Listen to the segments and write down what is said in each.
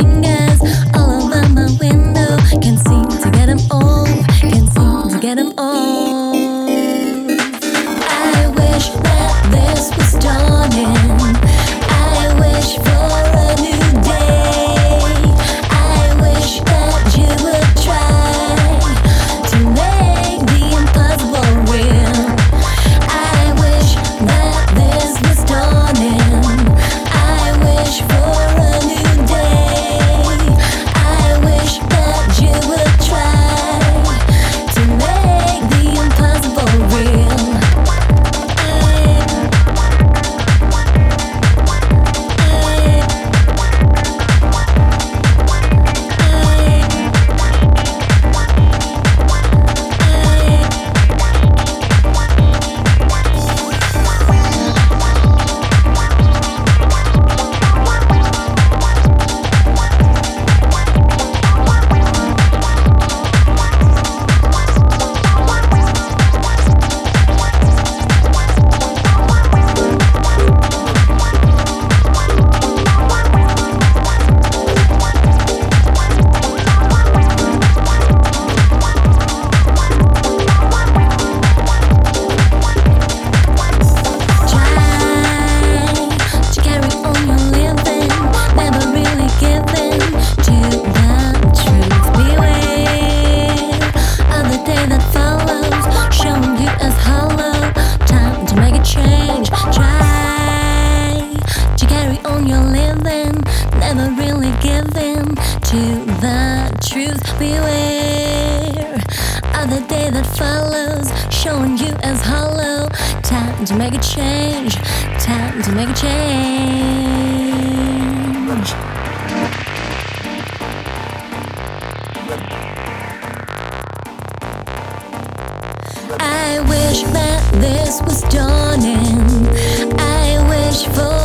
singing hollow. Time to make a change. Time to make a change. I wish that this was dawning. I wish for.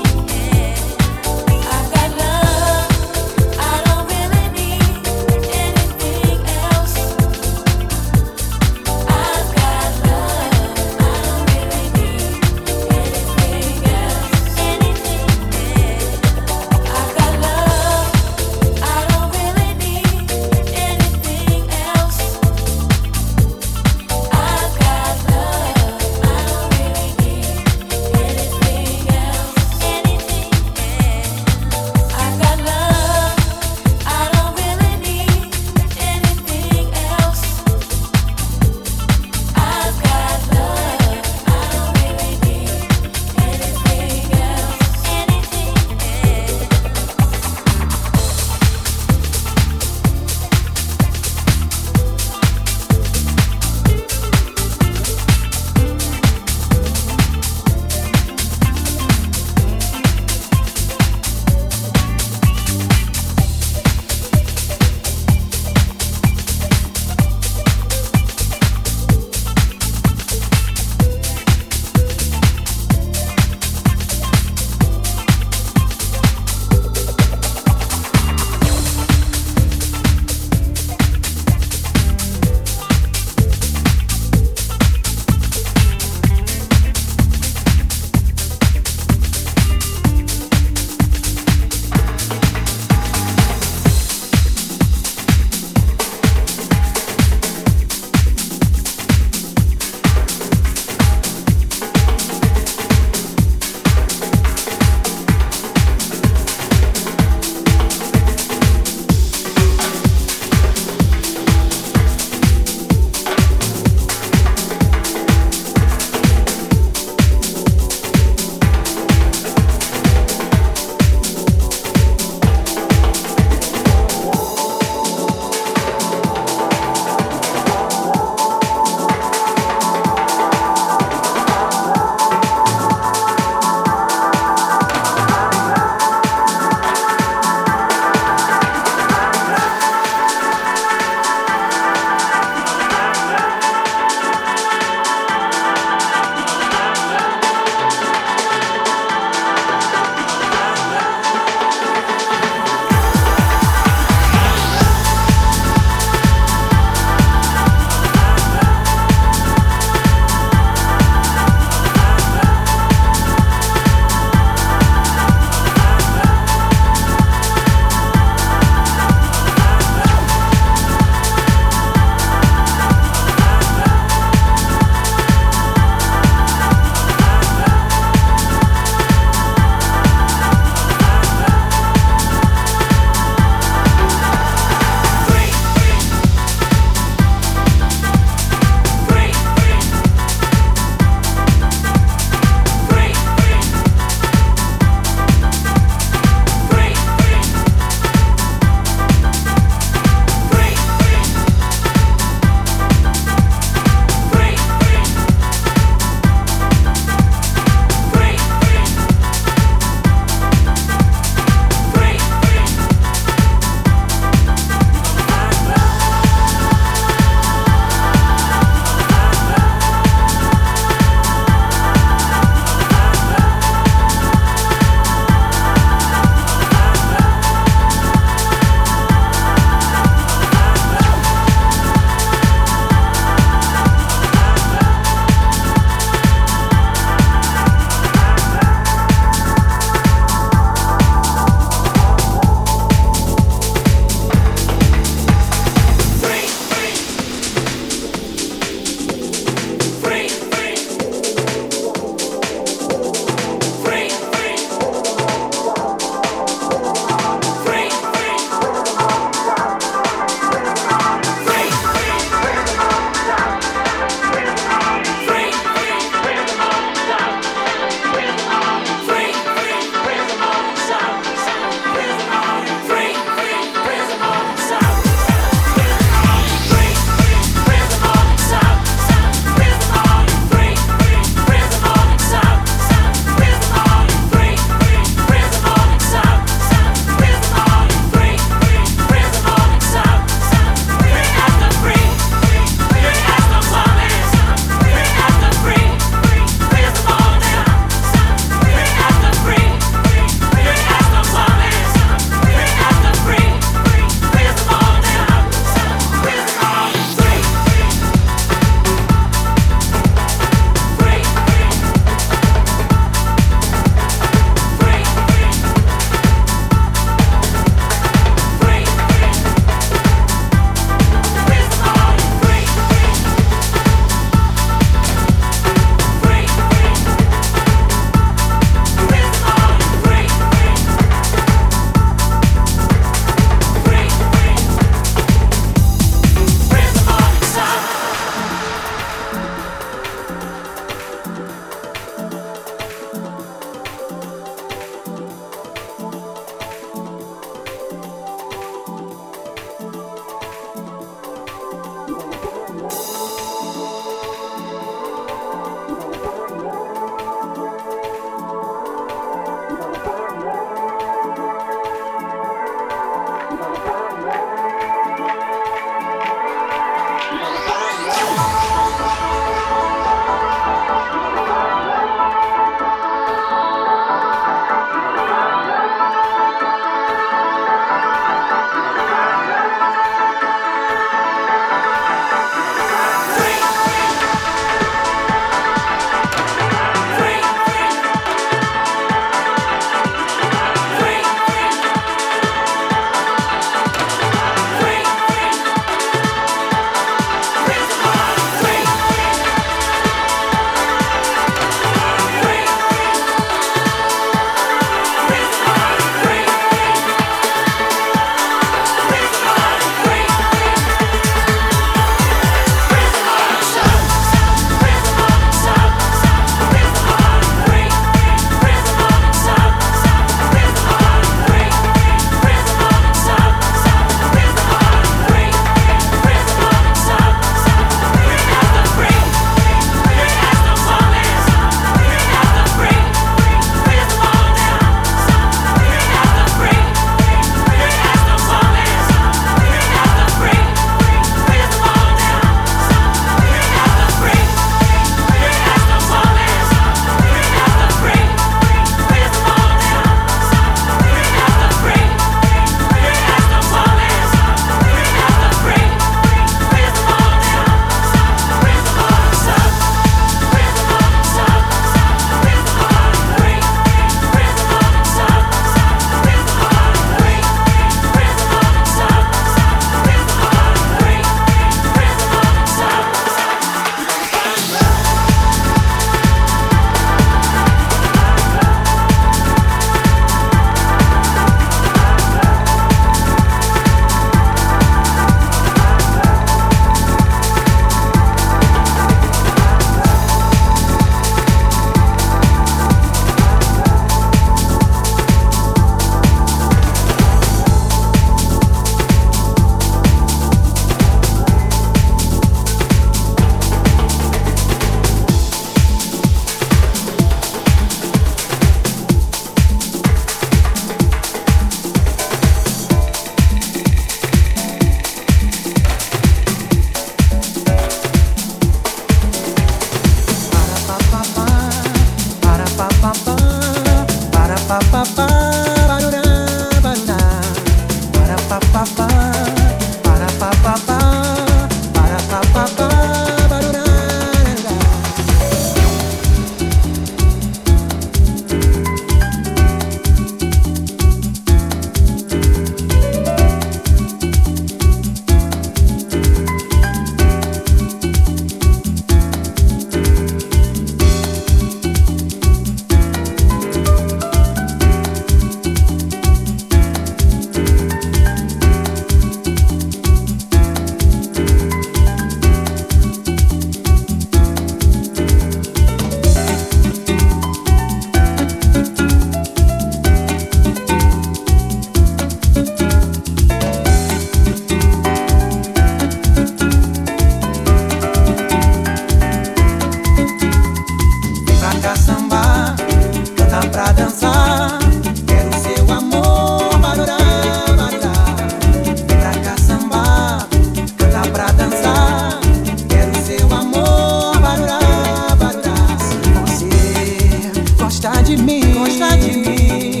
such a king.